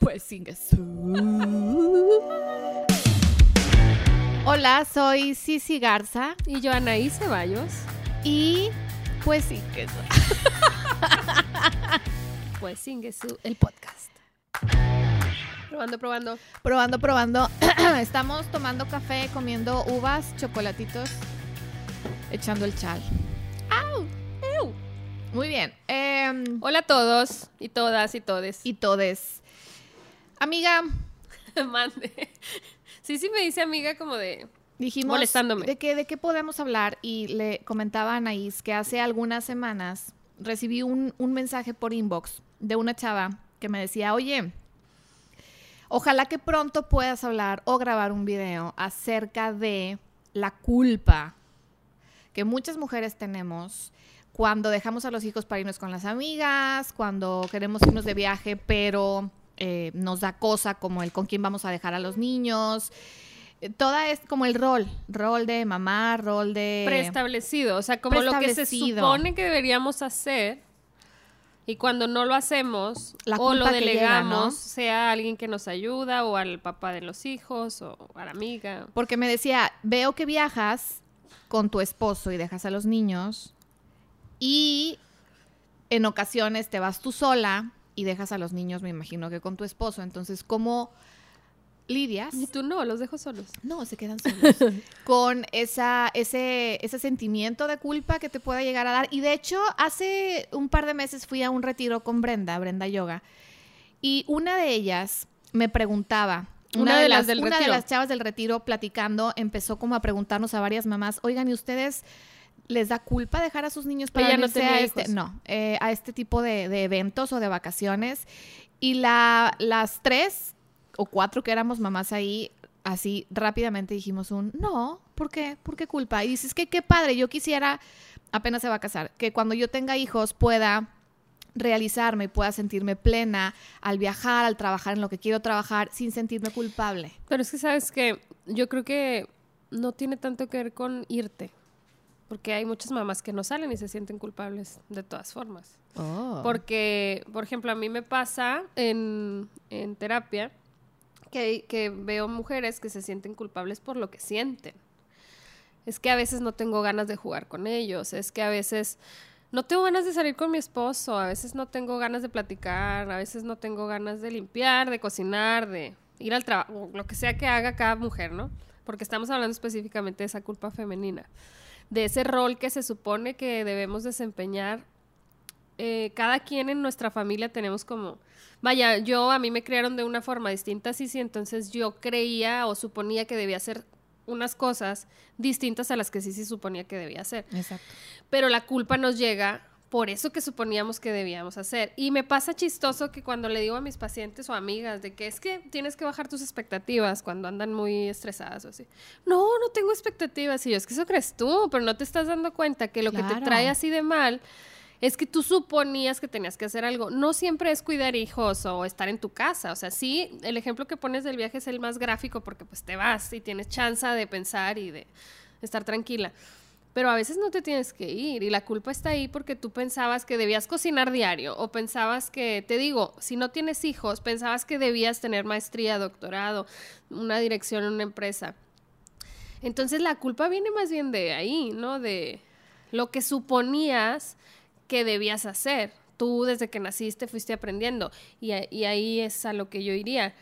Pues Hola, soy Cici Garza. Y yo Anaí Ceballos. Y pues sin pues sin el podcast. Probando, probando. Probando, probando. Estamos tomando café, comiendo uvas, chocolatitos, echando el chal. ¡Au! Muy bien. Em, Hola a todos y todas y todes. Y todes. Amiga. Mande. Sí, sí me dice amiga como de... Dijimos molestándome. De, que, de qué podemos hablar y le comentaba a Anaís que hace algunas semanas recibí un, un mensaje por inbox de una chava que me decía, oye, ojalá que pronto puedas hablar o grabar un video acerca de la culpa que muchas mujeres tenemos cuando dejamos a los hijos para irnos con las amigas, cuando queremos irnos de viaje, pero eh, nos da cosa como el con quién vamos a dejar a los niños. Eh, toda es como el rol, rol de mamá, rol de... Preestablecido, o sea, como lo que se supone que deberíamos hacer. Y cuando no lo hacemos o lo delegamos, sea alguien que nos ayuda o al papá de los hijos o a la amiga. Porque me decía, veo que viajas con tu esposo y dejas a los niños y en ocasiones te vas tú sola y dejas a los niños, me imagino que con tu esposo. Entonces, ¿cómo lidias? Y tú no, los dejo solos. No, se quedan solos. con esa, ese, ese sentimiento de culpa que te pueda llegar a dar. Y de hecho, hace un par de meses fui a un retiro con Brenda, Brenda Yoga. Y una de ellas me preguntaba, una, de, las, una de las chavas del retiro platicando empezó como a preguntarnos a varias mamás, oigan, ¿y ustedes les da culpa dejar a sus niños para no a este, no, eh, a este tipo de, eventos o de vacaciones. Y la, las tres o cuatro que éramos mamás ahí, así rápidamente dijimos un, no, ¿por qué? ¿Por qué culpa? Y dices que qué padre, yo quisiera, apenas se va a casar, que cuando yo tenga hijos pueda realizarme y pueda sentirme plena al viajar, al trabajar en lo que quiero trabajar, sin sentirme culpable. Pero es que sabes que yo creo que no tiene tanto que ver con irte porque hay muchas mamás que no salen y se sienten culpables de todas formas. Oh. Porque, por ejemplo, a mí me pasa en, terapia que, que veo mujeres que se sienten culpables por lo que sienten. Es que a veces no tengo ganas de jugar con ellos, es que a veces no tengo ganas de salir con mi esposo, a veces no tengo ganas de platicar, a veces no tengo ganas de limpiar, de cocinar, de ir al trabajo, lo que sea que haga cada mujer, ¿no? Porque estamos hablando específicamente de esa culpa femenina de ese rol que se supone que debemos desempeñar. Eh, cada quien en nuestra familia tenemos como, vaya, yo a mí me criaron de una forma distinta, sí, sí, entonces yo creía o suponía que debía hacer unas cosas distintas a las que sí, sí suponía que debía hacer. Exacto. Pero la culpa nos llega por eso que suponíamos que debíamos hacer. Y me pasa chistoso que cuando le digo a mis pacientes o amigas de que es que tienes que bajar tus expectativas cuando andan muy estresadas o así. No, no tengo expectativas. Y yo, es que eso crees tú, pero no te estás dando cuenta que lo que te trae así de mal es que tú suponías que tenías que hacer algo. No siempre es cuidar hijos o estar en tu casa. O sea, sí, el ejemplo que pones del viaje es el más gráfico porque pues te vas y tienes chance de pensar y de estar tranquila. Pero a veces no te tienes que ir y la culpa está ahí porque tú pensabas que debías cocinar diario o pensabas que, te digo, si no tienes hijos, pensabas que debías tener maestría, doctorado, una dirección en una empresa. Entonces la culpa viene más bien de ahí, ¿no? De lo que suponías que debías hacer. Tú desde que naciste fuiste aprendiendo y, y ahí es a lo que yo iría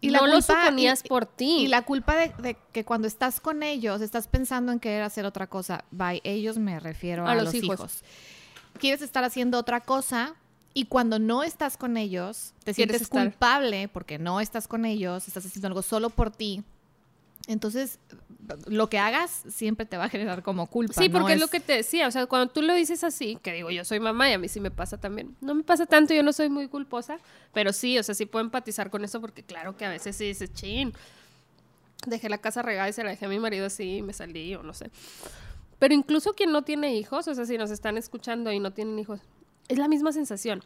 y no lo suponías por ti. Y la culpa de, que cuando estás con ellos, estás pensando en querer hacer otra cosa. By ellos me refiero a, los, hijos. Quieres estar haciendo otra cosa y cuando no estás con ellos, te sientes culpable porque no estás con ellos, estás haciendo algo solo por ti. Entonces, lo que hagas siempre te va a generar como culpa. Sí, porque es... lo que te decía, o sea, cuando tú lo dices así, que digo, yo soy mamá y a mí sí me pasa también. No me pasa tanto, yo no soy muy culposa, pero sí, o sea, sí puedo empatizar con eso porque claro que a veces sí dices, chin, dejé la casa regada y se la dejé a mi marido así y me salí o no sé. Pero incluso quien no tiene hijos, o sea, si nos están escuchando y no tienen hijos, es la misma sensación.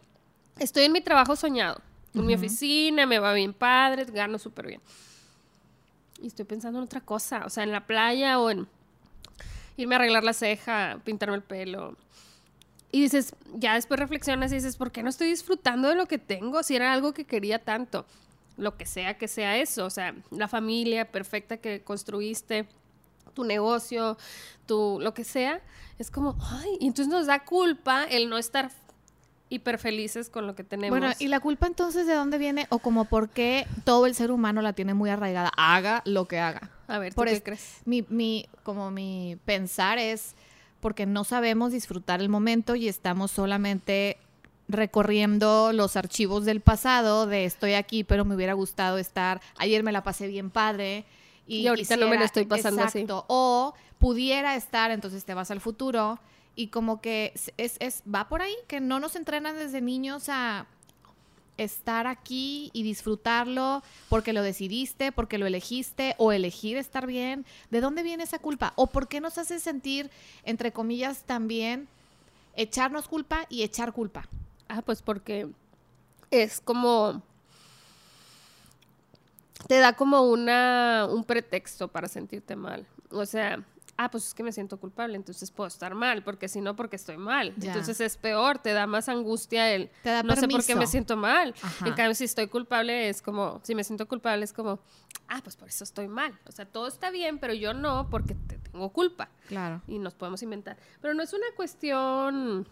Estoy en mi trabajo soñado, en mi oficina, me va bien padre, gano súper bien y estoy pensando en otra cosa, o sea, en la playa o en irme a arreglar la ceja, pintarme el pelo. Y dices, ya después reflexionas y dices, ¿por qué no estoy disfrutando de lo que tengo? Si era algo que quería tanto, lo que sea que sea eso, o sea, la familia perfecta que construiste, tu negocio, tu lo que sea, es como, ay, y entonces nos da culpa el no estar hiper felices con lo que tenemos. Bueno, ¿y la culpa entonces de dónde viene o como por qué todo el ser humano la tiene muy arraigada? Haga lo que haga. A ver, ¿tú Por qué es- crees? Mi, mi, como mi pensar es porque no sabemos disfrutar el momento y estamos solamente recorriendo los archivos del pasado de estoy aquí, pero me hubiera gustado estar, ayer me la pasé bien padre. Y, Y ahorita no me la estoy pasando así. O pudiera estar, entonces te vas al futuro y como que es, es, va por ahí, que no nos entrenan desde niños a estar aquí y disfrutarlo porque lo decidiste, porque lo elegiste o elegir estar bien. ¿De dónde viene esa culpa? ¿O por qué nos hace sentir, entre comillas, también echarnos culpa y echar culpa? Ah, pues porque es como te da como una un pretexto para sentirte mal. O sea, ah, pues es que me siento culpable, entonces puedo estar mal, porque si no, porque estoy mal. Ya. Entonces es peor, te da más angustia el Te da no sé por qué me siento mal. Ajá. En cambio, si estoy culpable es como, si me siento culpable es como, ah, pues por eso estoy mal. O sea, todo está bien, pero yo no, porque te tengo culpa Claro. y nos podemos inventar. Pero no es una cuestión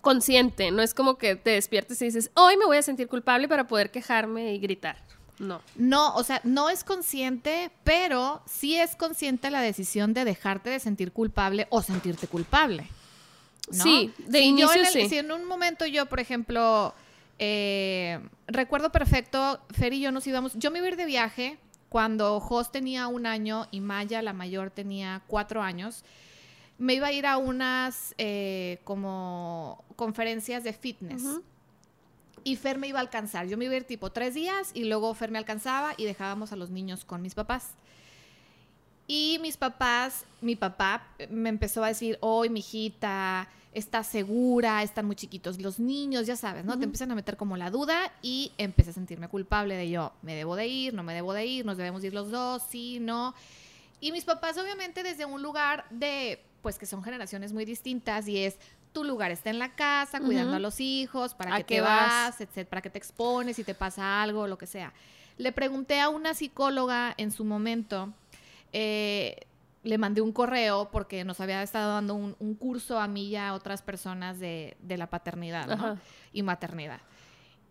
consciente, no es como que te despiertes y dices, hoy me voy a sentir culpable para poder quejarme y gritar. No. No, o sea, no es consciente, pero sí es consciente la decisión de dejarte de sentir culpable o sentirte culpable. ¿no? Sí, de si yo en el- sí. Si en un momento yo, por ejemplo, eh, recuerdo perfecto, Fer y yo nos íbamos, yo me iba a ir de viaje cuando Jos tenía un año y Maya, la mayor, tenía cuatro años. Me iba a ir a unas eh, como conferencias de fitness. Y Fer me iba a alcanzar. Yo me iba a ir tipo tres días y luego Fer me alcanzaba y dejábamos a los niños con mis papás. Y mis papás, mi papá me empezó a decir, hoy mi hijita, está segura, están muy chiquitos los niños, ya sabes, ¿no? Te empiezan a meter como la duda y empecé a sentirme culpable de yo, me debo de ir, no me debo de ir, nos debemos ir los dos, sí, no. Y mis papás obviamente desde un lugar de, pues que son generaciones muy distintas y es, tu lugar está en la casa, cuidando a los hijos, para ¿A qué te vas? vas, etcétera, para qué te expones, si te pasa algo, lo que sea. Le pregunté a una psicóloga en su momento, eh, le mandé un correo porque nos había estado dando un, un curso a mí y a otras personas de, de la paternidad y maternidad.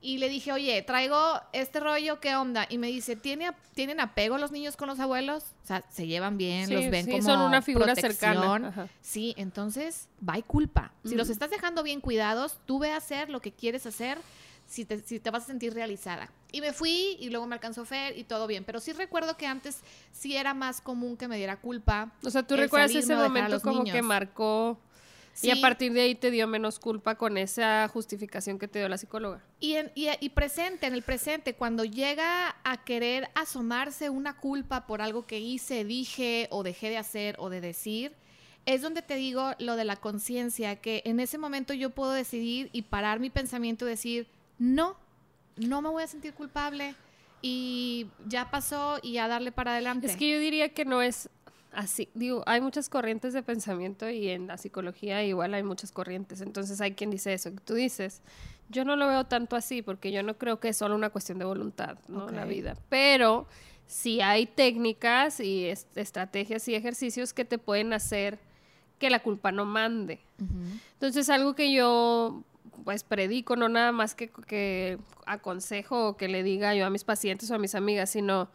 Y le dije, oye, traigo este rollo, ¿qué onda? Y me dice, ¿Tiene, ¿tienen apego los niños con los abuelos? O sea, se llevan bien, Sí, los ven sí, como son una figura protección. cercana. Ajá. Sí, entonces va y culpa. Si los estás dejando bien cuidados, tú ve a hacer lo que quieres hacer si te, si te vas a sentir realizada. Y me fui y luego me alcanzó Fer y todo bien. Pero sí recuerdo que antes sí era más común que me diera culpa. O sea, tú recuerdas ese momento como que niños. Marcó y Sí. a partir de ahí te dio menos culpa con esa justificación que te dio la psicóloga. Y, en- y- y presente, en el presente, cuando llega a querer asomarse una culpa por algo que hice, dije o dejé de hacer o de decir, es donde te digo lo de la conciencia, que en ese momento yo puedo decidir y parar mi pensamiento y decir, no, no me voy a sentir culpable y ya pasó y a darle para adelante. Es que yo diría que no es así. Digo, hay muchas corrientes de pensamiento y en la psicología igual hay muchas corrientes. Entonces hay quien dice eso que tú dices. Yo no lo veo tanto así porque yo no creo que es solo una cuestión de voluntad, ¿no? La Ok. vida. Pero sí hay técnicas y es- estrategias y ejercicios que te pueden hacer que la culpa no mande. Ujú. Entonces, algo que yo pues predico, no nada más que, que aconsejo o que le diga yo a mis pacientes o a mis amigas, sino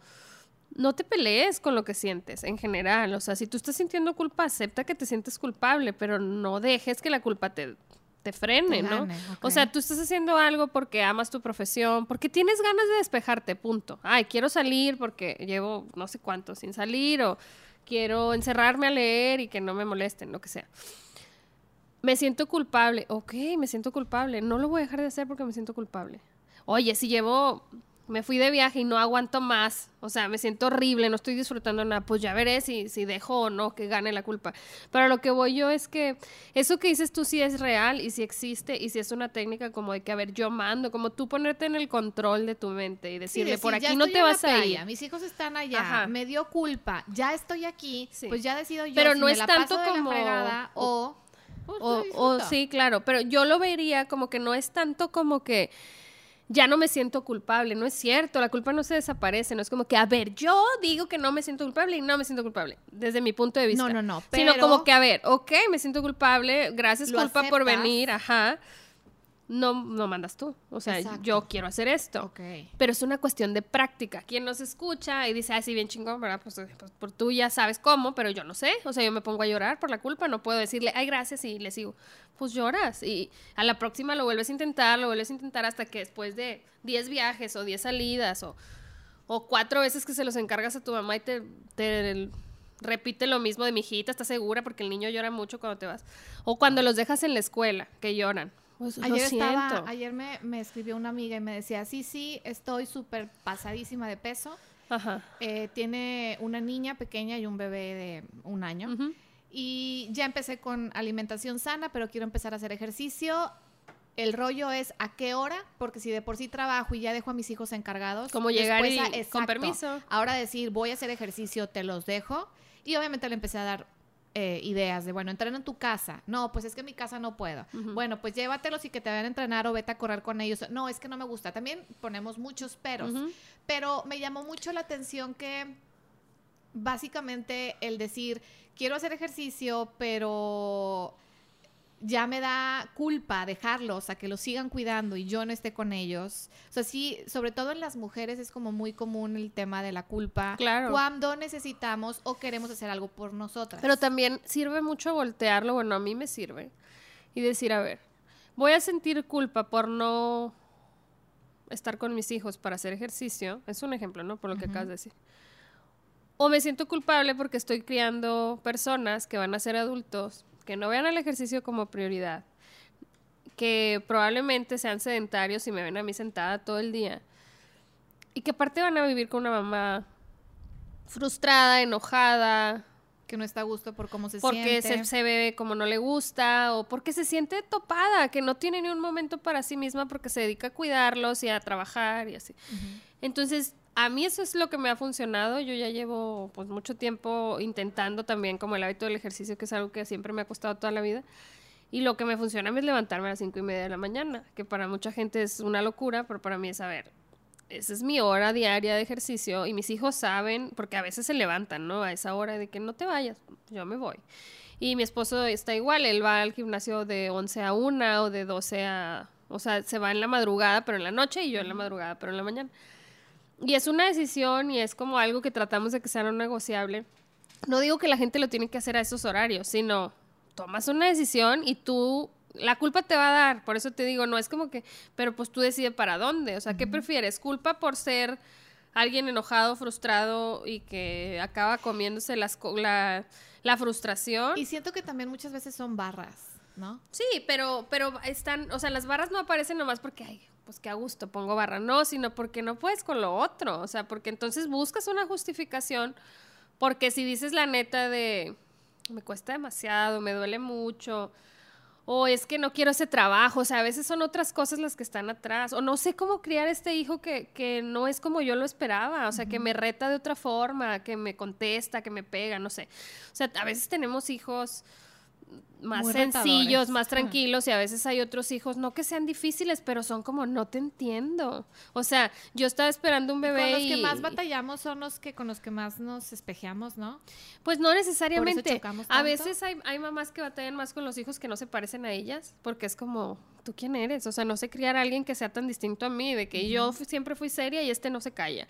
no te pelees con lo que sientes en general. O sea, si tú estás sintiendo culpa, acepta que te sientes culpable, pero no dejes que la culpa te, te frene, Te ¿no? O sea, tú estás haciendo algo porque amas tu profesión, porque tienes ganas de despejarte, punto. Ay, quiero salir porque llevo no sé cuánto sin salir o quiero encerrarme a leer y que no me molesten, lo que sea. Me siento culpable. Ok, me siento culpable. No lo voy a dejar de hacer porque me siento culpable. Oye, si llevo, me fui de viaje y no aguanto más, o sea, me siento horrible, no estoy disfrutando nada, pues ya veré si, si dejo o no que gane la culpa. Pero lo que voy yo es que eso que dices tú sí es real y sí existe y sí es una técnica como de que, a ver, yo mando, como tú ponerte en el control de tu mente y Sí, decirle, decir, por aquí no te vas a ir. Mis hijos están allá, Ajá. me dio culpa, ya estoy aquí, Sí. pues ya decido yo Pero si no me es la tanto paso de la como- fregada o Pues, o, disfruto. sí, claro, pero yo lo vería como que no es tanto como que ya no me siento culpable, no es cierto, la culpa no se desaparece, no es como que, a ver, yo digo que no me siento culpable y no me siento culpable, desde mi punto de vista. No, no, no, Sino pero- como que, a ver, ok, me siento culpable, gracias culpa por venir, ajá. No, no mandas tú, o sea, Exacto. yo quiero hacer esto. Pero es una cuestión de práctica. Quien nos escucha y dice, ay, sí, bien chingón, ¿verdad? Pues, eh, pues, por tú ya sabes cómo, pero yo no sé. O sea, yo me pongo a llorar por la culpa, no puedo decirle, ay, gracias, y le sigo. Pues lloras. Y a la próxima lo vuelves a intentar, lo vuelves a intentar hasta que después de 10 viajes o 10 salidas o, o cuatro veces que se los encargas a tu mamá y te, te repite lo mismo de mi hijita, ¿estás segura? Porque el niño llora mucho cuando te vas. O cuando los dejas en la escuela, que lloran. Pues, Ayer, estaba, ayer me, me escribió una amiga y me decía, sí, sí, estoy súper pasadísima de peso. Ajá. Eh, tiene una niña pequeña y un bebé de un año. Y ya empecé con alimentación sana, pero quiero empezar a hacer ejercicio. El rollo es a qué hora, porque si de por sí trabajo y ya dejo a mis hijos encargados. Como llegar y- a- con exacto. permiso. Ahora decir, voy a hacer ejercicio, te los dejo. Y obviamente le empecé a dar eh, ideas de, bueno, entrena en tu casa. No, pues es que en mi casa no puedo. Bueno, pues llévatelos y que te vayan a entrenar o vete a correr con ellos. No, es que no me gusta. También ponemos muchos peros. Pero me llamó mucho la atención que básicamente el decir, quiero hacer ejercicio, pero ya me da culpa dejarlos a que los sigan cuidando y yo no esté con ellos. O sea, sí, sobre todo en las mujeres es como muy común el tema de la culpa. Claro. Cuando necesitamos o queremos hacer algo por nosotras. Pero también sirve mucho voltearlo, bueno, a mí me sirve. Y decir, a ver, voy a sentir culpa por no estar con mis hijos para hacer ejercicio. Es un ejemplo, ¿no? Por lo que acabas de decir. O me siento culpable porque estoy criando personas que van a ser adultos, que no vean el ejercicio como prioridad, que probablemente sean sedentarios y me ven a mí sentada todo el día. Y que aparte van a vivir con una mamá frustrada, enojada, que no está a gusto por cómo se porque siente. se, se ve como no le gusta o porque se siente topada, que no tiene ni un momento para sí misma porque se dedica a cuidarlos y a trabajar y así. Entonces, a mí eso es lo que me ha funcionado. Yo ya llevo pues mucho tiempo intentando también como el hábito del ejercicio, que es algo que siempre me ha costado toda la vida. Y lo que me funciona a mí es levantarme a las cinco y media de la mañana, que para mucha gente es una locura, pero para mí es, a ver, esa es mi hora diaria de ejercicio y mis hijos saben, porque a veces se levantan, ¿no? A esa hora de que no te vayas, yo me voy. Y mi esposo está igual, él va al gimnasio de 11 a 1 o de 12 a... O sea, se va en la madrugada, pero en la noche, y yo en la madrugada, pero en la mañana. Y es una decisión y es como algo que tratamos de que sea no negociable. No digo que la gente lo tiene que hacer a esos horarios, sino tomas una decisión y tú la culpa te va a dar, por eso te digo, no es como que, pero pues tú decides para dónde, o sea, ¿qué prefieres? ¿Culpa por ser alguien enojado, frustrado y que acaba comiéndose las, la, la frustración? Y siento que también muchas veces son barras, ¿no? Sí, pero, pero están, o sea, las barras no aparecen nomás porque, ay, pues qué a gusto, pongo barra, no, sino porque no puedes con lo otro, o sea, porque entonces buscas una justificación, porque si dices la neta de, me cuesta demasiado, me duele mucho, o es que no quiero ese trabajo, o sea, a veces son otras cosas las que están atrás, o no sé cómo criar este hijo que, que no es como yo lo esperaba, o sea, que me reta de otra forma, que me contesta, que me pega, no sé. O sea, a veces tenemos hijos más Muy sencillos, retadores. más tranquilos y a veces hay otros hijos, no que sean difíciles, pero son como, no te entiendo. O sea, yo estaba esperando un bebé Con los y... que más batallamos son los que con los que más nos espejeamos, ¿no? Pues no necesariamente. chocamos A veces hay, hay mamás que batallan más con los hijos que no se parecen a ellas, porque es como, ¿tú quién eres? O sea, no sé criar a alguien que sea tan distinto a mí, de que yo siempre fui seria y este no se calla.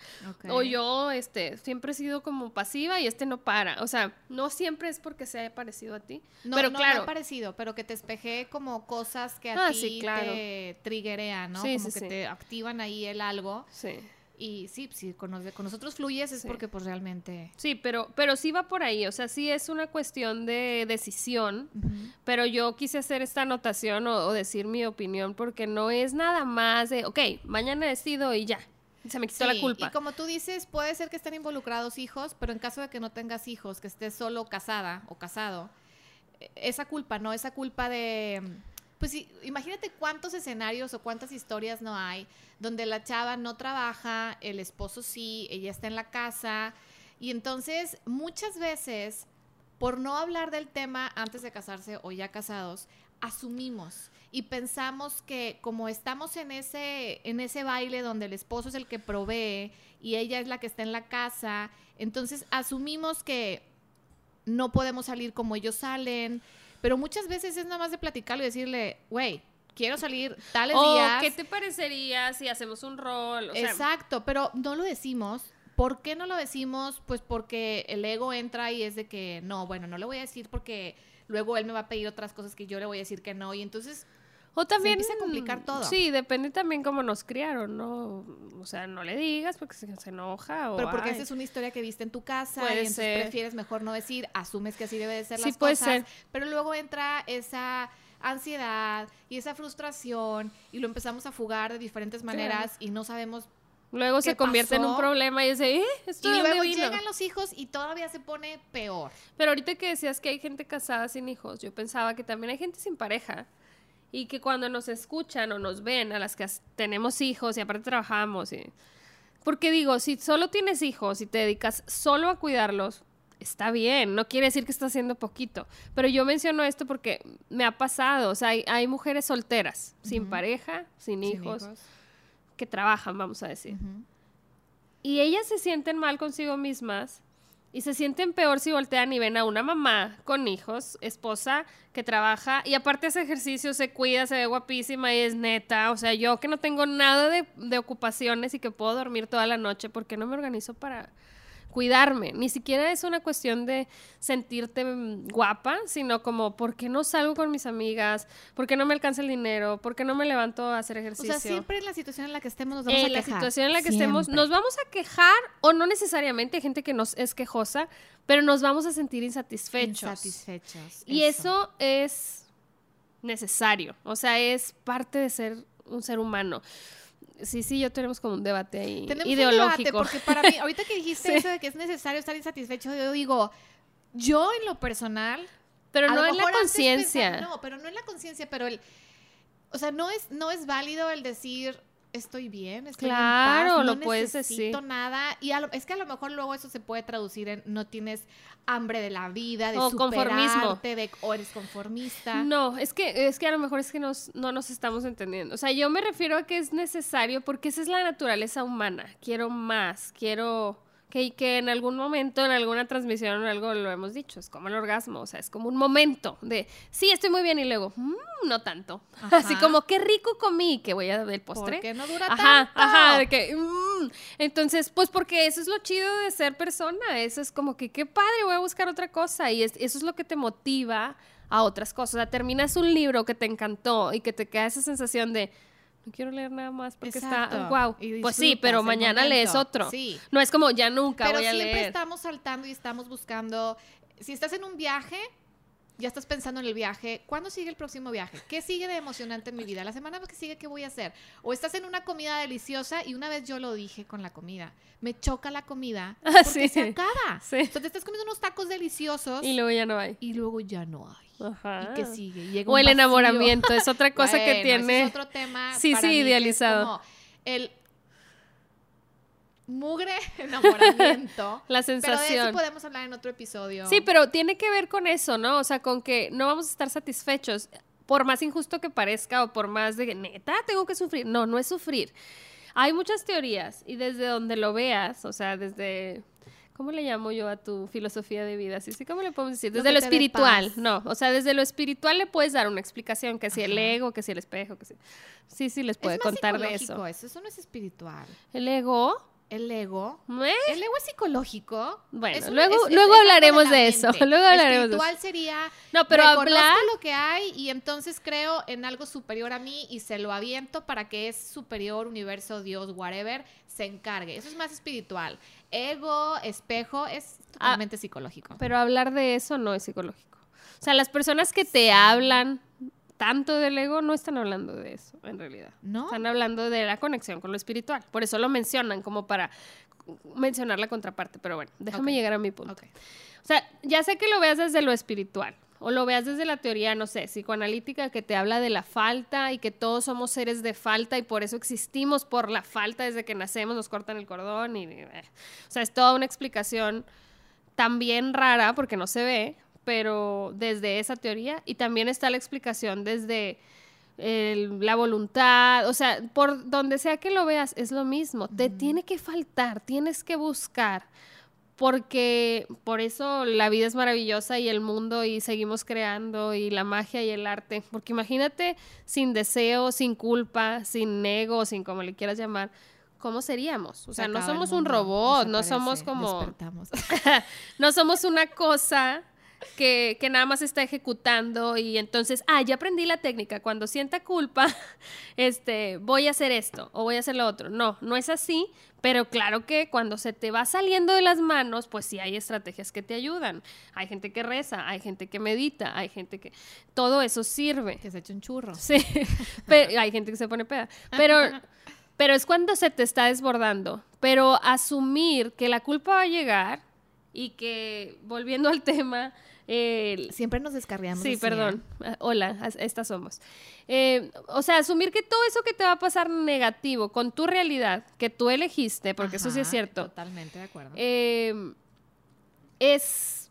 O yo, este, siempre he sido como pasiva y este no para. O sea, no siempre es porque se haya parecido a ti. No, pero no, claro, no parecido, pero que te espejé como cosas que a Ah, ti sí, claro. te triggerean, ¿no? Sí, como sí, que sí. te activan ahí el algo. sí. Y sí, si con, nosotros fluyes es Sí. porque pues realmente... Sí, pero, pero sí va por ahí, o sea, sí es una cuestión de decisión, pero yo quise hacer esta anotación o, o decir mi opinión porque no es nada más de, ok, mañana decido y ya, se me quitó la culpa. Y como tú dices, puede ser que estén involucrados hijos, pero en caso de que no tengas hijos, que estés solo casada o casado, eh, esa culpa, ¿no? Esa culpa de... Pues sí, imagínate cuántos escenarios o cuántas historias no hay donde la chava no trabaja, el esposo sí, ella está en la casa. Y entonces muchas veces por no hablar del tema antes de casarse o ya casados, asumimos y pensamos que como estamos en ese, en ese baile donde el esposo es el que provee y ella es la que está en la casa, entonces asumimos que no podemos salir como ellos salen, pero muchas veces es nada más de platicarlo y decirle, güey, quiero salir tales O, días. ¿qué te parecería si hacemos un rol? O sea, Exacto, pero no lo decimos. ¿Por qué no lo decimos? Pues porque el ego entra y es de que no, bueno, no le voy a decir porque luego él me va a pedir otras cosas que yo le voy a decir que no y entonces O también. empieza a complicar todo. Sí, depende también cómo nos criaron, ¿no? O sea, no le digas porque se, se enoja. O, pero porque ay. esa es una historia que viste en tu casa y entonces ser. prefieres mejor no decir, asumes que así debe de ser Sí, las puede cosas, ser. pero luego entra esa ansiedad y esa frustración y lo empezamos a fugar de diferentes maneras y no sabemos Luego se ¿Qué convierte en un problema y dice, ¿eh? ¿Esto y de luego vino? llegan los hijos y todavía se pone peor. Pero ahorita que decías que hay gente casada sin hijos, yo pensaba que también hay gente sin pareja. Y que cuando nos escuchan o nos ven a las que tenemos hijos y aparte trabajamos. Y... Porque digo, si solo tienes hijos y te dedicas solo a cuidarlos, está bien, no quiere decir que estás haciendo poquito. Pero yo menciono esto porque me ha pasado. O sea, hay, hay mujeres solteras, sin pareja, sin, Sin hijos, que trabajan, vamos a decir. Y ellas se sienten mal consigo mismas y se sienten peor si voltean y ven a una mamá con hijos, esposa que trabaja y aparte hace ejercicio, se cuida, se ve guapísima y es neta. O sea, yo que no tengo nada de, de ocupaciones y que puedo dormir toda la noche, ¿por qué no me organizo para cuidarme? Ni siquiera es una cuestión de sentirte mm, guapa, sino como, ¿por qué no salgo con mis amigas? ¿Por qué no me alcanza el dinero? ¿Por qué no me levanto a hacer O ejercicio? sea, siempre en la situación en la que estemos nos vamos en a la quejar. situación en la que estemos, nos vamos a quejar o no necesariamente, hay gente que nos es quejosa, pero nos vamos a sentir insatisfechos. Insatisfechos. Y eso. es necesario, o sea, es parte de ser un ser humano. Sí, sí, yo tenemos como un debate ahí Tenemos un ideológico. debate, porque para mí, ahorita que dijiste Sí. eso de que es necesario estar insatisfecho, yo digo, yo en lo personal. pero no en la conciencia. No, pero no en la conciencia, pero el. O sea, no es, no es válido el decir. Estoy bien, estoy Claro, en paz, lo no puedes necesito decir. nada. Y a lo- es que a lo mejor luego eso se puede traducir en no tienes hambre de la vida, de O conformismo. de, o eres conformista. No, es que, es que a lo mejor es que nos, no nos estamos entendiendo. O sea, yo me refiero a que es necesario porque esa es la naturaleza humana. Quiero más, quiero que, que en algún momento, en alguna transmisión o algo lo hemos dicho, es como el orgasmo, o sea, es como un momento de, sí, estoy muy bien y luego, "Mm, no tanto. Así como, qué rico comí, que voy a ver el postre. ¿Por qué no dura Ajá, tanto? ajá, de que, mm. entonces, pues porque eso es lo chido de ser persona, eso es como que, qué padre, voy a buscar otra cosa y es- eso es lo que te motiva a otras cosas, o sea, terminas un libro que te encantó y que te queda esa sensación de, no quiero leer nada más porque está, wow, pues sí, pero mañana momento. lees otro, Sí. no es como, ya nunca Pero voy a siempre estamos saltando y estamos buscando. Si estás en un viaje, ya estás pensando en el viaje. ¿Cuándo sigue el próximo viaje? ¿Qué sigue de emocionante en mi vida? La semana que sigue, ¿qué voy a hacer? O estás en una comida deliciosa y una vez yo lo dije con la comida. Me choca la comida Ah, porque sí. se acaba. Sí. Entonces te estás comiendo unos tacos deliciosos Y luego ya no hay. y luego ya no hay. Ajá. ¿Y qué sigue? Llega O el vacío. enamoramiento, es otra cosa que tiene. ese es otro tema. Sí, para sí, mí que es idealizado. como el mugre enamoramiento. La Pero de sensación. eso podemos hablar en otro episodio. Sí, pero tiene que ver con eso, ¿no? O sea, con que no vamos a estar satisfechos, por más injusto que parezca o por más de que, neta, tengo que sufrir. No, no es sufrir. Hay muchas teorías y desde donde lo veas, o sea, desde... ¿Cómo le llamo yo a tu filosofía de vida? Sí, sí, ¿cómo le podemos decir? Desde lo, espiritual, no. O sea, desde lo espiritual le puedes dar una explicación, que si el ego, que si el espejo, que si... Sí, sí, les Es puede más contar de psicológico eso. Eso no es espiritual. El ego... El ego. ¿eh? El ego es psicológico. Bueno, Es un- luego- es- luego es hablaremos la de eso, luego hablaremos de Espiritual sería No, pero hablar... lo que hay y entonces creo en algo superior a mí y se lo aviento para que es superior, universo, Dios, whatever, se encargue. Eso es más espiritual. Ego, espejo, es Ah, totalmente psicológico. Pero hablar de eso no es psicológico. O sea, las personas que te hablan tanto del ego no están hablando de eso, en realidad. ¿No? Están hablando de la conexión con lo espiritual. Por eso lo mencionan como para mencionar la contraparte. Pero bueno, déjame llegar a mi punto. O sea, ya sé que lo veas desde lo espiritual o lo veas desde la teoría, no sé, psicoanalítica que te habla de la falta y que todos somos seres de falta y por eso existimos por la falta desde que nacemos, nos cortan el cordón y... eh. O sea, es toda una explicación también rara porque no se ve, pero desde esa teoría. Y también está la explicación desde el- la voluntad, o sea, por donde sea que lo veas, es lo mismo. Te tiene que faltar, tienes que buscar. Porque por eso la vida es maravillosa y el mundo y seguimos creando y la magia y el arte. Porque imagínate sin deseo, sin culpa, sin ego, sin como le quieras llamar, ¿cómo seríamos? O Se sea, no somos un robot, no somos como no somos una cosa que, que nada más está ejecutando y entonces, ah, ya aprendí la técnica. Cuando sienta culpa, este, voy a hacer esto o voy a hacer lo otro. No, no es así, pero claro que cuando se te va saliendo de las manos, pues sí hay estrategias que te ayudan. Hay gente que reza, hay gente que medita, hay gente que... Todo eso sirve. que se eche un churro. Sí, pero hay gente que se pone peda. Pero, pero es cuando se te está desbordando. Pero asumir que la culpa va a llegar y que, volviendo al tema, el- Siempre nos descarriamos. Sí, perdón. Hola, as- estas somos. Eh, o sea, asumir que todo eso que te va a pasar negativo con tu realidad, que tú elegiste, porque eso sí es Ajá, cierto, Totalmente de acuerdo. eh, es,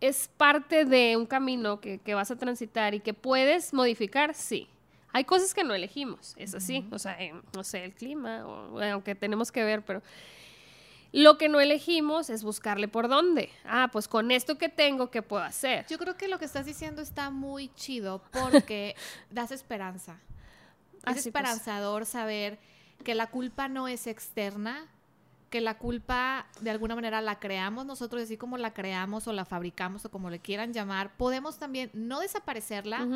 es parte de un camino que, que vas a transitar y que puedes modificar, sí. Hay cosas que no elegimos, es así. O sea, eh, no sé, el clima, o, bueno, aunque tenemos que ver, pero lo que no elegimos es buscarle por dónde. Ah, pues con esto que tengo, ¿qué puedo hacer? Yo creo que lo que estás diciendo está muy chido porque das esperanza. Es pues. esperanzador saber que la culpa no es externa, que la culpa de alguna manera la creamos nosotros, así como la creamos o la fabricamos o como le quieran llamar, podemos también no desaparecerla,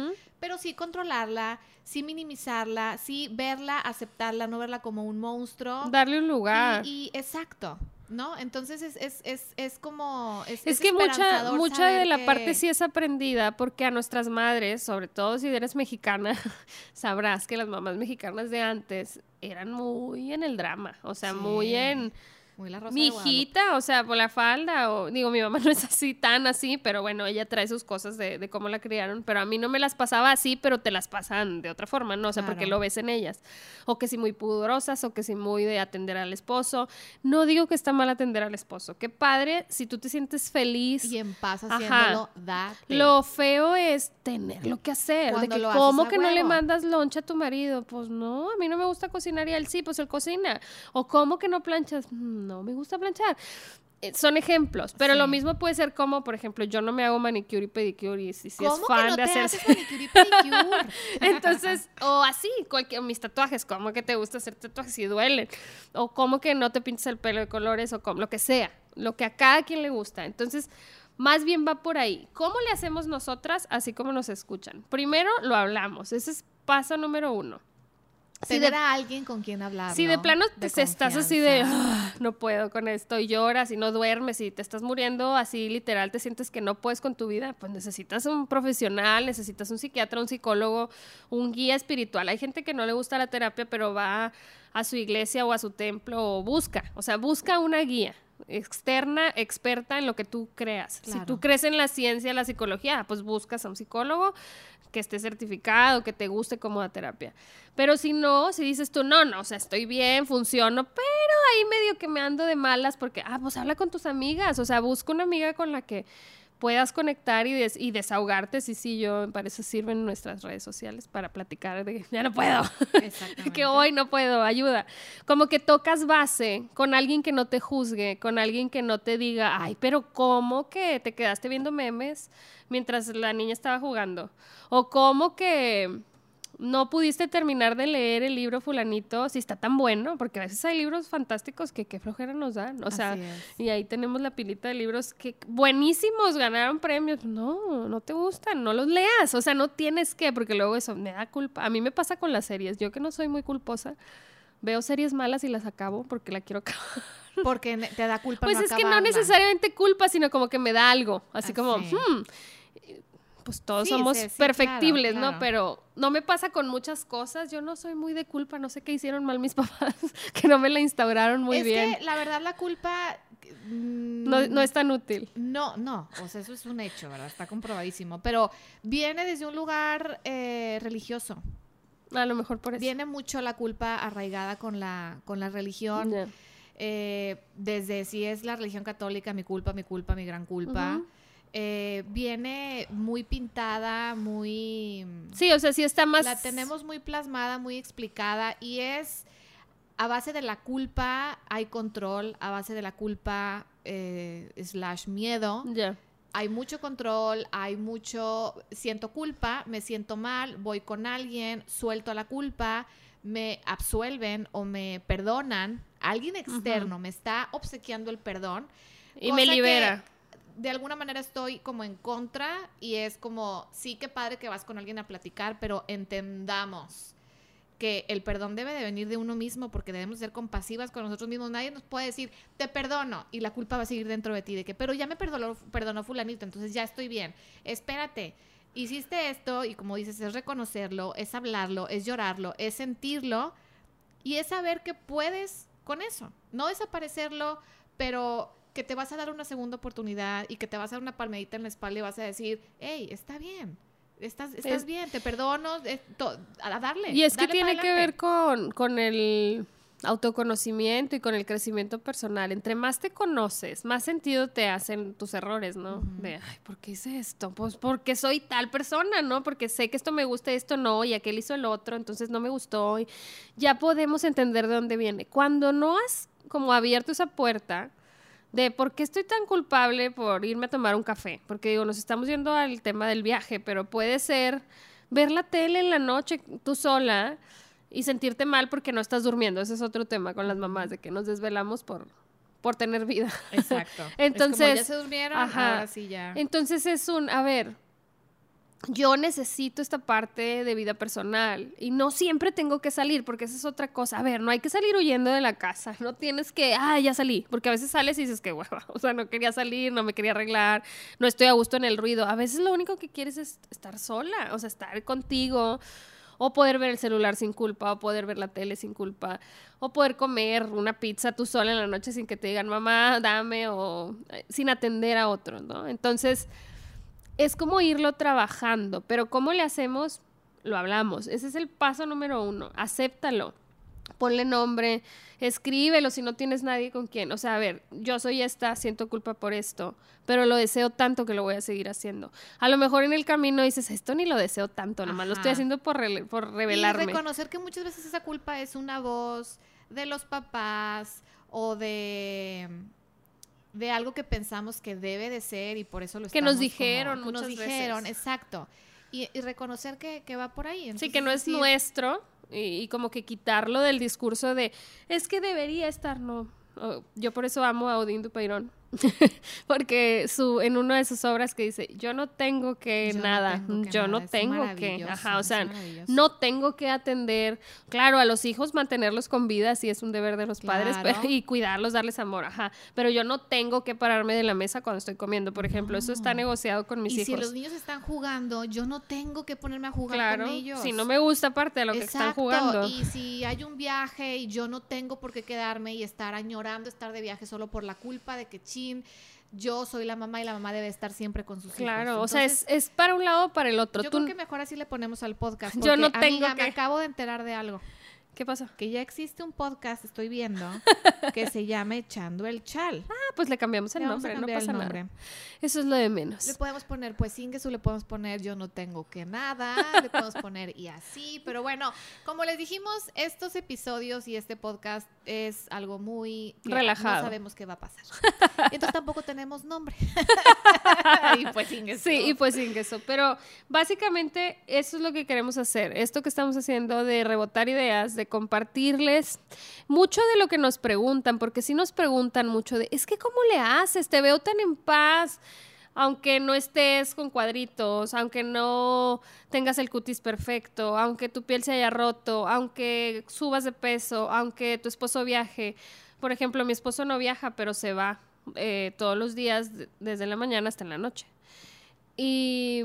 pero sí controlarla, sí minimizarla, sí verla, aceptarla, no verla como un monstruo. Darle un lugar. Y, y- exacto, ¿no? Entonces es, es, es, es como... Es, que mucha, mucha de la que- parte sí es aprendida porque a nuestras madres, sobre todo si eres mexicana, sabrás que las mamás mexicanas de antes eran muy en el drama, o sea, muy en Muy la rosa mi de hijita, o sea, por la falda, o digo, mi mamá no es así, tan así, pero bueno, ella trae sus cosas de, de cómo la criaron, pero a mí no me las pasaba así, pero te las pasan de otra forma, ¿no? O sea, porque lo ves en ellas. O que si muy pudorosas, o que si muy de atender al esposo. No digo que está mal atender al esposo, qué padre, si tú te sientes feliz. Y en paz haciéndolo, date. Lo feo es tener lo que hacer. De que lo cómo que no le mandas loncha a tu marido. Pues no, a mí no me gusta cocinar y él sí, pues él cocina. O cómo que no planchas. "Mm, No me gusta planchar. Eh, Son ejemplos, pero lo mismo puede ser como, por ejemplo, yo no me hago manicure y pedicure y si, si es ¿Cómo fan que no de te haces manicure y pedicure? Entonces, o así, cualquier, mis tatuajes, como que te gusta hacer tatuajes y duelen, o como que no te pintas el pelo de colores, o como lo que sea, lo que a cada quien le gusta. Entonces, más bien va por ahí. ¿Cómo le hacemos nosotras así como nos escuchan? Primero lo hablamos, ese es paso número uno. Si de, a alguien con quien hablar. si de plano te estás así de, "Ah, no puedo con esto, y lloras y no duermes y te estás muriendo, así literal te sientes que no puedes con tu vida, pues necesitas un profesional, necesitas un psiquiatra, un psicólogo, un guía espiritual. Hay gente que no le gusta la terapia, pero va a su iglesia o a su templo o busca, o sea, busca una guía externa, experta en lo que tú creas. Si tú crees en la ciencia, la psicología, pues buscas a un psicólogo que esté certificado, que te guste como la terapia. Pero si no, si dices tú, no, no, o sea, estoy bien, funciono, pero ahí medio que me ando de malas porque, ah, pues habla con tus amigas, o sea, busca una amiga con la que puedas conectar y, des- y desahogarte. Sí, sí, yo, para eso sirven nuestras redes sociales, para platicar de, ya no puedo, que hoy no puedo, ayuda. Como que tocas base con alguien que no te juzgue, con alguien que no te diga, ay, pero ¿cómo que te quedaste viendo memes mientras la niña estaba jugando? O cómo que no pudiste terminar de leer el libro fulanito si está tan bueno, porque a veces hay libros fantásticos que qué flojera nos dan, o sea, Así y ahí tenemos la pilita de libros que buenísimos, ganaron premios, no, no te gustan, no los leas, o sea, no tienes que, porque luego eso me da culpa, a mí me pasa con las series, yo que no soy muy culposa, veo series malas y las acabo porque la quiero acabar. Porque te da culpa Pues no es que no necesariamente culpa, sino como que me da algo. Así Ah, como, hmm, pues todos Sí, somos sí, sí, perfectibles, claro, ¿no? Pero no me pasa con muchas cosas. Yo no soy muy de culpa. No sé qué hicieron mal mis papás, que no me la instauraron muy es bien. que la verdad la culpa... mm, No, no es tan útil. No, no, o sea, eso es un hecho, ¿verdad? Está comprobadísimo. Pero viene desde un lugar eh, religioso. A lo mejor por eso. Viene mucho la culpa arraigada con la, con la religión. Eh, desde si es la religión católica, mi culpa, mi culpa, mi gran culpa. Eh, viene muy pintada, muy... Sí, o sea, sí está más... La tenemos muy plasmada, muy explicada y es a base de la culpa hay control, a base de la culpa eh, slash miedo. Ya. Hay mucho control, hay mucho, siento culpa, me siento mal, voy con alguien, suelto la culpa, me absuelven o me perdonan. Alguien externo me está obsequiando el perdón. Y me libera. De alguna manera estoy como en contra y es como, sí que padre que vas con alguien a platicar, pero entendamos que el perdón debe de venir de uno mismo porque debemos ser compasivas con nosotros mismos. Nadie nos puede decir, te perdono y la culpa va a seguir dentro de ti de que, pero ya me perdonó, perdonó fulanito, entonces ya estoy bien. Espérate, hiciste esto y como dices, es reconocerlo, es hablarlo, es llorarlo, es sentirlo y es saber que puedes con eso. No desaparecerlo, pero que te vas a dar una segunda oportunidad y que te vas a dar una palmadita en la espalda y vas a decir, hey, está bien. Estás, estás Es- bien, te perdono, es to- a darle. Y es que tiene que ver con, con el autoconocimiento y con el crecimiento personal. Entre más te conoces, más sentido te hacen tus errores, ¿no? De, ay, ¿por qué hice esto? Pues porque soy tal persona, ¿no? Porque sé que esto me gusta y esto no, y aquel hizo el otro, entonces no me gustó. Y ya podemos entender de dónde viene. Cuando no has como abierto esa puerta de por qué estoy tan culpable por irme a tomar un café, porque digo, nos estamos yendo al tema del viaje, pero puede ser ver la tele en la noche tú sola y sentirte mal porque no estás durmiendo. Ese es otro tema con las mamás, de que nos desvelamos por, por tener vida. Exacto. Es como, Entonces, ya se durmieron, ajá. ahora sí ya. Entonces es un, a ver, yo necesito esta parte de vida personal y no siempre tengo que salir porque esa es otra cosa. A ver, no hay que salir huyendo de la casa, no tienes que, ah, ya salí, porque a veces sales y dices que hueva, o sea, no quería salir, no me quería arreglar, no estoy a gusto en el ruido. A veces lo único que quieres es estar sola, o sea, estar contigo. O poder ver el celular sin culpa, o poder ver la tele sin culpa, o poder comer una pizza tú sola en la noche sin que te digan mamá, dame, o eh, sin atender a otro, ¿no? Entonces, es como irlo trabajando, pero ¿cómo le hacemos? Lo hablamos. Ese es el paso número uno. Acéptalo. Ponle nombre, escríbelo si no tienes nadie con quien. O sea, a ver, yo soy esta, siento culpa por esto, pero lo deseo tanto que lo voy a seguir haciendo. A lo mejor en el camino dices, esto ni lo deseo tanto, nomás lo estoy Ajá. haciendo por, rele- por Y revelarme. reconocer que muchas veces esa culpa es una voz de los papás o de de algo que pensamos que debe de ser y por eso lo Que nos dijeron como- nos dijeron, veces. exacto. Y, y reconocer que, que va por ahí. Sí, Entonces, que no es nuestro y, y como que quitarlo del discurso de es que debería estar, no. Oh, yo por eso amo a Odín Dupeirón. Porque su, en una de sus obras que dice, yo no tengo que Yo no nada, tengo que yo no nada", es tengo que, ajá, o sea, no tengo que atender, claro, a los hijos mantenerlos con vida sí es un deber de los padres pero- y cuidarlos, darles amor, ajá, pero yo no tengo que pararme de la mesa cuando estoy comiendo, por ejemplo, eso está negociado con mis y hijos. si los niños están jugando, yo no tengo que ponerme a jugar Claro, con ellos. si no me gusta parte de lo que están jugando. Y si hay un viaje y yo no tengo por qué quedarme y estar añorando estar de viaje solo por la culpa de que yo soy la mamá y la mamá debe estar siempre con sus hijos. Claro, o sea, es, es para un lado o para el otro. Yo Tú- creo que mejor así le ponemos al podcast. Yo no porque, tengo amiga, me acabo de enterar de algo. ¿Qué pasa? Que ya existe un podcast, estoy viendo, que se llama Echando el Chal. Ah, pues le cambiamos el Le nombre, no pasa el nada. Eso es lo de menos. Le podemos poner pues Ingesu, le podemos poner yo no tengo que nada, le podemos poner y así, pero bueno, como les dijimos, estos episodios y este podcast es algo muy Relajado. No sabemos qué va a pasar. Entonces tampoco tenemos nombre. y pues Ingesu. Sí, y pues sin eso. Pero básicamente eso es lo que queremos hacer. Esto que estamos haciendo de rebotar ideas, de compartirles mucho de lo que nos preguntan, porque si nos preguntan mucho de, es que ¿cómo le haces? Te veo tan en paz. Aunque no estés con cuadritos, aunque no tengas el cutis perfecto, aunque tu piel se haya roto, aunque subas de peso, aunque tu esposo viaje. Por ejemplo, mi esposo no viaja, pero se va eh, todos los días de- desde la mañana hasta la noche. Y,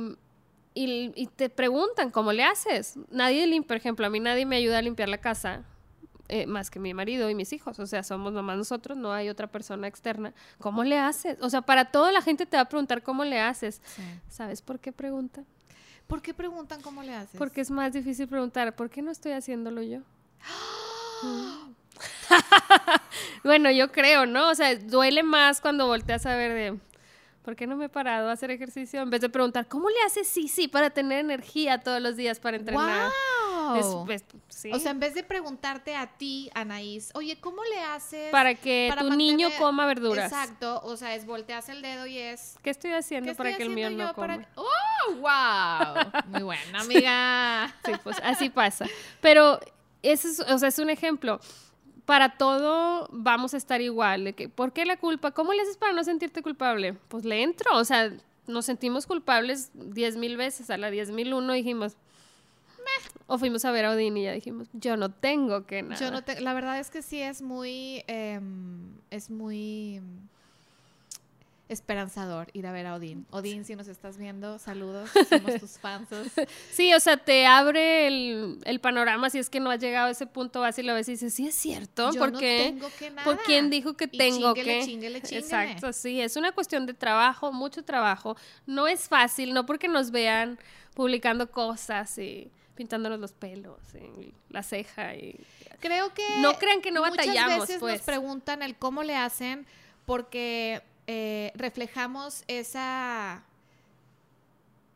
y, y te preguntan, ¿cómo le haces? Nadie limpia, por ejemplo, a mí nadie me ayuda a limpiar la casa, eh, más que mi marido y mis hijos. O sea, somos nomás nosotros, no hay otra persona externa. ¿Cómo le haces? O sea, para toda la gente te va a preguntar cómo le haces. Sí. ¿Sabes por qué preguntan? ¿Por qué preguntan cómo le haces? Porque es más difícil preguntar, ¿por qué no estoy haciéndolo yo? bueno, yo creo, ¿no? O sea, duele más cuando volteas a ver de, ¿Por qué no me he parado a hacer ejercicio? En vez de preguntar, ¿cómo le hace sí, sí, para tener energía todos los días para entrenar? ¡Wow! Es- es- sí. O sea, en vez de preguntarte a ti, Anaís, oye, ¿cómo le haces para que para tu niño coma verduras. Exacto, o sea, es volteas el dedo y es ¿Qué estoy haciendo ¿qué para que el mío no coma? para ¡Oh, wow! Muy buena, amiga. Sí, pues así pasa. Pero ese es, o sea, es un ejemplo. Para todo vamos a estar igual. de que, ¿Por qué la culpa? ¿Cómo le haces para no sentirte culpable? Pues le entro. O sea, nos sentimos culpables diez mil veces. A la diez mil uno dijimos, "Meh". O fuimos a ver a Odín y ya dijimos, yo no tengo que nada. Yo no te- la verdad es que sí es muy, em, es muy esperanzador ir a ver a Odín. Odín, si nos estás viendo, saludos, somos tus fans. Sí, o sea, te abre el, el panorama si es que no has llegado a ese punto, vas y lo ves y dices, sí es cierto, Yo ¿por no qué? tengo que nada. ¿Por quién dijo que Y tengo chínguele, que? chínguele, chínguele. Exacto, sí, es una cuestión de trabajo, mucho trabajo. No es fácil, no porque nos vean publicando cosas y pintándonos los pelos y la ceja y Creo que No crean que no muchas batallamos, veces pues. nos preguntan el cómo le hacen porque eh, reflejamos esa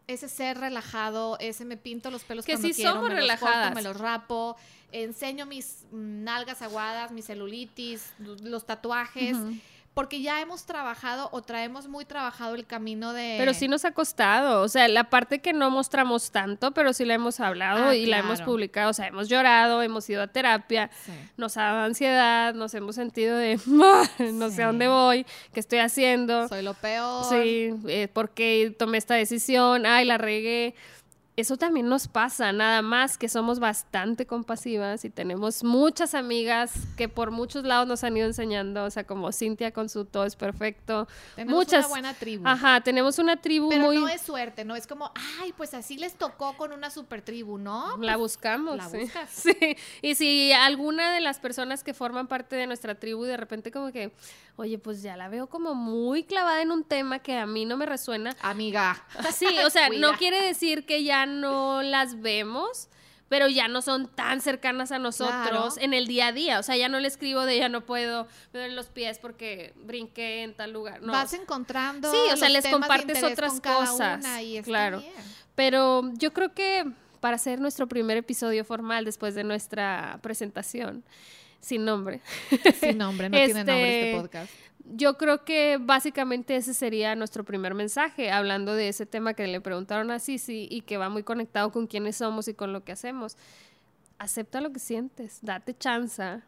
ese ser relajado, ese me pinto los pelos Que cuando quiero, somos me los corto, relajadas. me los rapo, enseño mis nalgas aguadas, mi celulitis, los tatuajes. Porque ya hemos trabajado o traemos muy trabajado el camino de Pero sí nos ha costado, o sea, la parte que no mostramos tanto, pero sí la hemos hablado Ah, y la hemos publicado, o sea, hemos llorado, hemos ido a terapia, Sí. nos ha dado ansiedad, nos hemos sentido de, no sé a dónde voy, qué estoy haciendo. Soy lo peor. Sí, eh, ¿por qué tomé esta decisión? Ay, la regué. Eso también nos pasa, nada más que somos bastante compasivas y tenemos muchas amigas que por muchos lados nos han ido enseñando, o sea, como Cintia con su todo es perfecto. Tenemos muchas. una buena tribu. Ajá, tenemos una tribu Pero muy... no es suerte, no es como, ay, pues así les tocó con una super tribu, ¿no? La buscamos. la sí. buscas. Sí. Y si alguna de las personas que forman parte de nuestra tribu de repente como que, oye, pues ya la veo como muy clavada en un tema que a mí no me resuena. Amiga. Sí, o sea, no quiere decir que ya no las vemos, pero ya no son tan cercanas a nosotros Claro. en el día a día. O sea, ya no le escribo de ya no puedo, me duelen los pies porque brinqué en tal lugar. No. Vas encontrando. Sí, o sea, les compartes otras con cada cosas, una y claro. bien. Pero yo creo que para hacer nuestro primer episodio formal después de nuestra presentación, sin nombre, Sin nombre, no tiene nombre este Este, podcast. Yo creo que básicamente ese sería nuestro primer mensaje, hablando de ese tema que le preguntaron a Sisi y que va muy conectado con quiénes somos y con lo que hacemos. Acepta lo que sientes, date chanza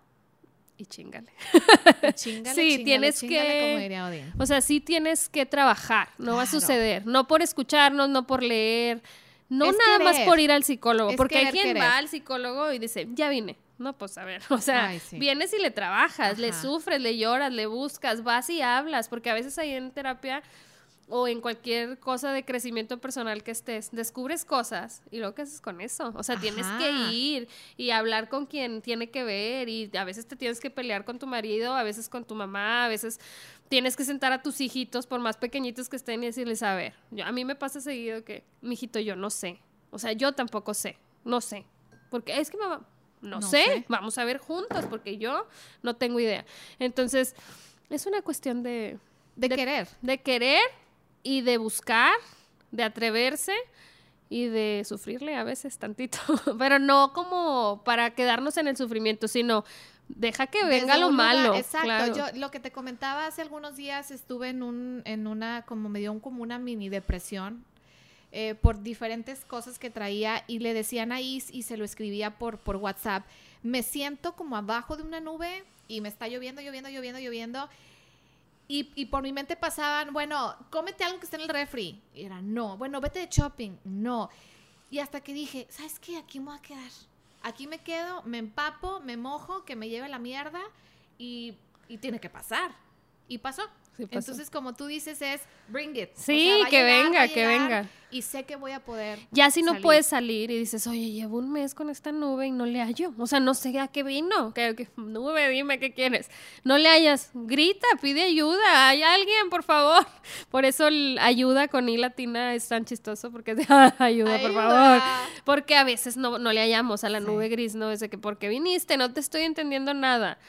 y chingale. Chingale, Sí, chingale, tienes chingale, que- como diría Odín. O sea, sí tienes que trabajar, no va a suceder, no por escucharnos, no por leer, no Es nada más por ir al psicólogo, Es porque hay quien querer. va al psicólogo y dice, ya vine. No, pues a ver, o sea, Ay, sí. vienes y le trabajas, le sufres, le lloras, le buscas, vas y hablas, porque a veces ahí en terapia o en cualquier cosa de crecimiento personal que estés, descubres cosas y luego qué haces con eso. O sea, tienes que ir y hablar con quien tiene que ver y a veces te tienes que pelear con tu marido, a veces con tu mamá, a veces tienes que sentar a tus hijitos por más pequeñitos que estén y decirles, a ver, yo- a mí me pasa seguido que, mijito, yo no sé. O sea, yo tampoco sé, no sé. Porque es que mamá, no, No sé, sé. vamos a ver juntos porque yo no tengo idea. Entonces, es una cuestión de, De, de- querer. de querer y de buscar, de atreverse y de sufrirle a veces tantito, pero no como para quedarnos en el sufrimiento, sino deja que venga Desde lo lugar- malo. exacto. claro. Yo lo que te comentaba hace algunos días estuve en un, en una, como me dio un- como una mini depresión eh, por diferentes cosas que traía y le decía a Anaís y se lo escribía por, por WhatsApp. Me siento como abajo de una nube y me está lloviendo, lloviendo, lloviendo, lloviendo. Y, y por mi mente pasaban, bueno, cómete algo que esté en el refri. Y era, no. Bueno, vete de shopping. No. Y hasta que dije, ¿sabes qué? Aquí me voy a quedar. Aquí me quedo, me empapo, me mojo, que me lleve la mierda y, y tiene que pasar. Y pasó. Sí pasó. Entonces, como tú dices, es bring it. O Sí, sea, que llegar, venga, que venga. Y sé que voy a poder. Ya si no salir. puedes salir y dices, oye, llevo un mes con esta nube y no le hallo. O sea, no sé a qué vino. ¿Qué, qué- nube, dime qué quieres. No le hallas. Grita, pide ayuda. Hay alguien, por favor. Por eso el ayuda con I latina es tan chistoso porque es de, "Ah, ayuda, por favor. Porque a veces no, no le hallamos a la Sí. nube gris, ¿no? Es de que, ¿por qué viniste? No te estoy entendiendo nada.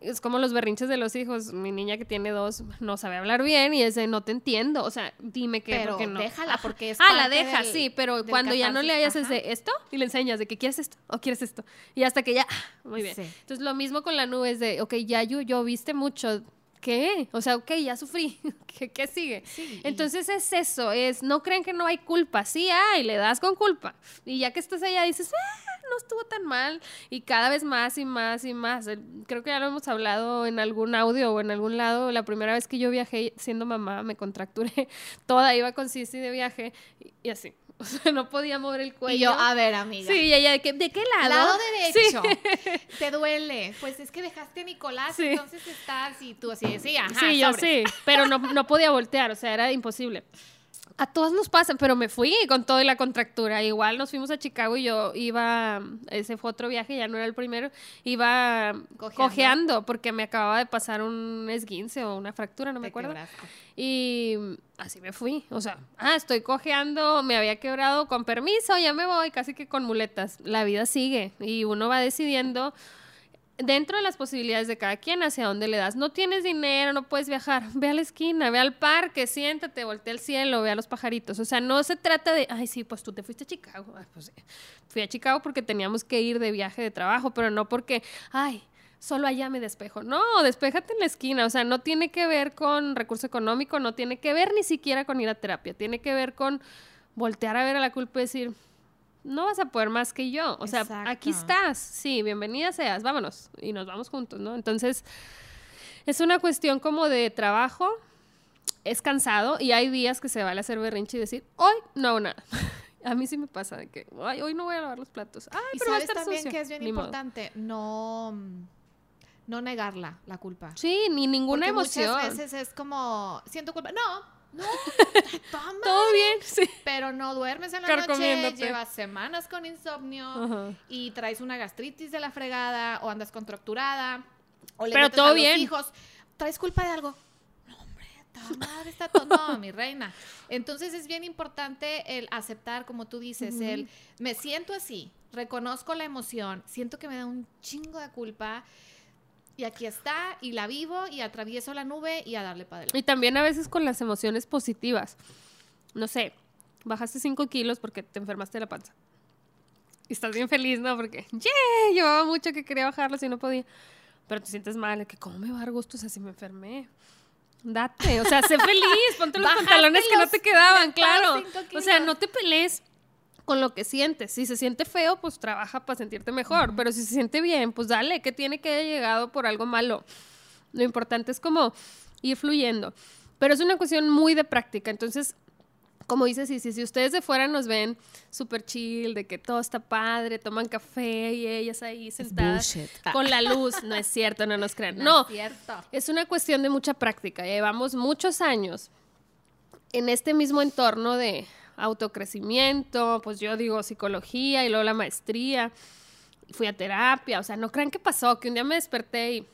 Es como los berrinches de los hijos. Mi niña que tiene dos no sabe hablar bien y es de no te entiendo. O sea, dime qué, Pero porque no. déjala, porque es Ah, la deja, del- sí, pero cuando ya no le hayas es ajá. de esto y le enseñas de que quieres esto o quieres esto. Y hasta que ya, muy bien. Sí. Entonces lo mismo con la nube es de, ok, ya yo, yo viste mucho. ¿Qué? O sea, ok, ya sufrí. ¿Qué, qué sigue? Sí, Entonces es eso, es, no creen que no hay culpa, sí hay, le das con culpa. Y ya que estás allá dices, ah, no estuvo tan mal. Y cada vez más y más y más. Creo que ya lo hemos hablado en algún audio o en algún lado. La primera vez que yo viajé siendo mamá, me contracturé toda, iba con Sisi de viaje y así. O sea, no podía mover el cuello. Y yo, a ver, amiga. Sí, ella, ¿de qué, de qué lado? Lado Sí. derecho. Te duele. Pues es que dejaste a Nicolás, Sí. entonces estás y tú así, sí, ajá. Sí, yo sí, pero no, no podía voltear, o sea, era imposible. A todos nos pasa, pero me fui con todo y la contractura. Igual nos fuimos a Chicago y yo iba, ese fue otro viaje, ya no era el primero, iba Cojeando. cojeando, porque me acababa de pasar un esguince o una fractura, no me acuerdo. quebraste. Y así me fui. O sea, ah, estoy cojeando, me había quebrado, con permiso, ya me voy, casi que con muletas. La vida sigue y uno va decidiendo dentro de las posibilidades de cada quien hacia dónde le das. No tienes dinero, no puedes viajar. Ve a la esquina, ve al parque, siéntate, voltea al cielo, ve a los pajaritos. O sea, no se trata de, ay, sí, pues tú te fuiste a Chicago. Ay, pues. Fui a Chicago porque teníamos que ir de viaje de trabajo, pero no porque, ay, solo allá me despejo. No, despéjate en la esquina. O sea, no tiene que ver con recurso económico, no tiene que ver ni siquiera con ir a terapia. Tiene que ver con voltear a ver a la culpa y decir, no vas a poder más que yo. O sea, aquí estás. Sí, bienvenida seas, vámonos. Y nos vamos juntos, ¿no? Entonces, es una cuestión como de trabajo. Es cansado y hay días que se vale hacer berrinche y decir, hoy no hago nada. A mí sí me pasa de que, ay, hoy no voy a lavar los platos. Ay, Y pero va a sabes estar también sucio". que es bien Ni modo. importante no, no negarla, la culpa. Sí, ni ninguna Porque emoción. Muchas veces es como, siento culpa. No, no, toma. Todo bien, sí. Pero no duermes en la noche, llevas semanas con insomnio Ajá. y traes una gastritis de la fregada o andas contracturada o le Pero todo a los bien. hijos. ¿Traes culpa de algo? No, hombre, madre está todo. No, mi reina. Entonces es bien importante el aceptar, como tú dices, el me siento así, reconozco la emoción, siento que me da un chingo de culpa y aquí está y la vivo y atravieso la nube y a darle para adelante. Y también a veces con las emociones positivas. No sé, bajaste 5 kilos porque te enfermaste de la panza. Y estás bien feliz, ¿no? Porque, ¡yeah! Llevaba mucho que quería bajarlos y no podía. Pero te sientes mal, que ¿cómo me va a dar gusto o sea, si me enfermé? Date, o sea, sé feliz, ponte los pantalones que no te quedaban, claro. O sea, no te pelees con lo que sientes. Si se siente feo, pues trabaja para sentirte mejor. Pero si se siente bien, pues dale, que tiene que haber llegado por algo malo. Lo importante es como ir fluyendo. Pero es una cuestión muy de práctica. Entonces, como dices, si, si ustedes de fuera nos ven súper chill, de que todo está padre, toman café y ellas ahí sentadas con la luz, no es cierto, no nos crean. No No, es cierto. es una cuestión de mucha práctica. Llevamos muchos años en este mismo entorno de autocrecimiento, pues yo digo psicología y luego la maestría. Fui a terapia, o sea, no crean que pasó, que un día me desperté y,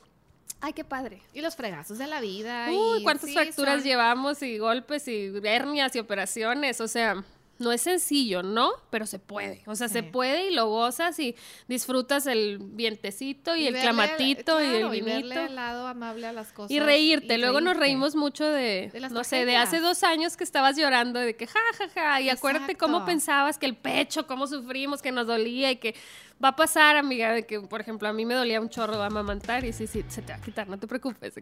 ay, qué padre. Y los fregazos de la vida. Uy, y cuántas sí, fracturas son- llevamos y golpes y hernias y operaciones, o sea, no es sencillo, ¿no? Pero se puede, o sea, se puede y lo gozas y disfrutas el vientecito y, el verle- clamatito y el vinito. verle el lado amable a las cosas. Y reírte. y Luego nos reímos mucho de, De las no sé, de hace dos años que estabas llorando, de que ja, ja, ja. Y acuérdate cómo pensabas que el pecho, cómo sufrimos, que nos dolía y que va a pasar, amiga, de que, por ejemplo, a mí me dolía un chorro de amamantar y sí, sí, se te va a quitar, no te preocupes.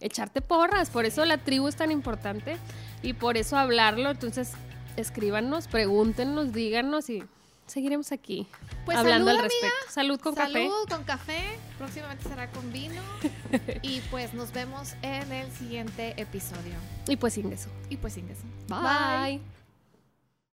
echarte porras. Por eso la tribu es tan importante y por eso hablarlo. Entonces, escríbanos, pregúntenos, díganos y seguiremos aquí Pues hablando salud, al respecto. Salud con café. Salud con café. Próximamente será con vino. y pues nos vemos en el siguiente episodio. Y pues sin eso. Y pues sin eso. Bye.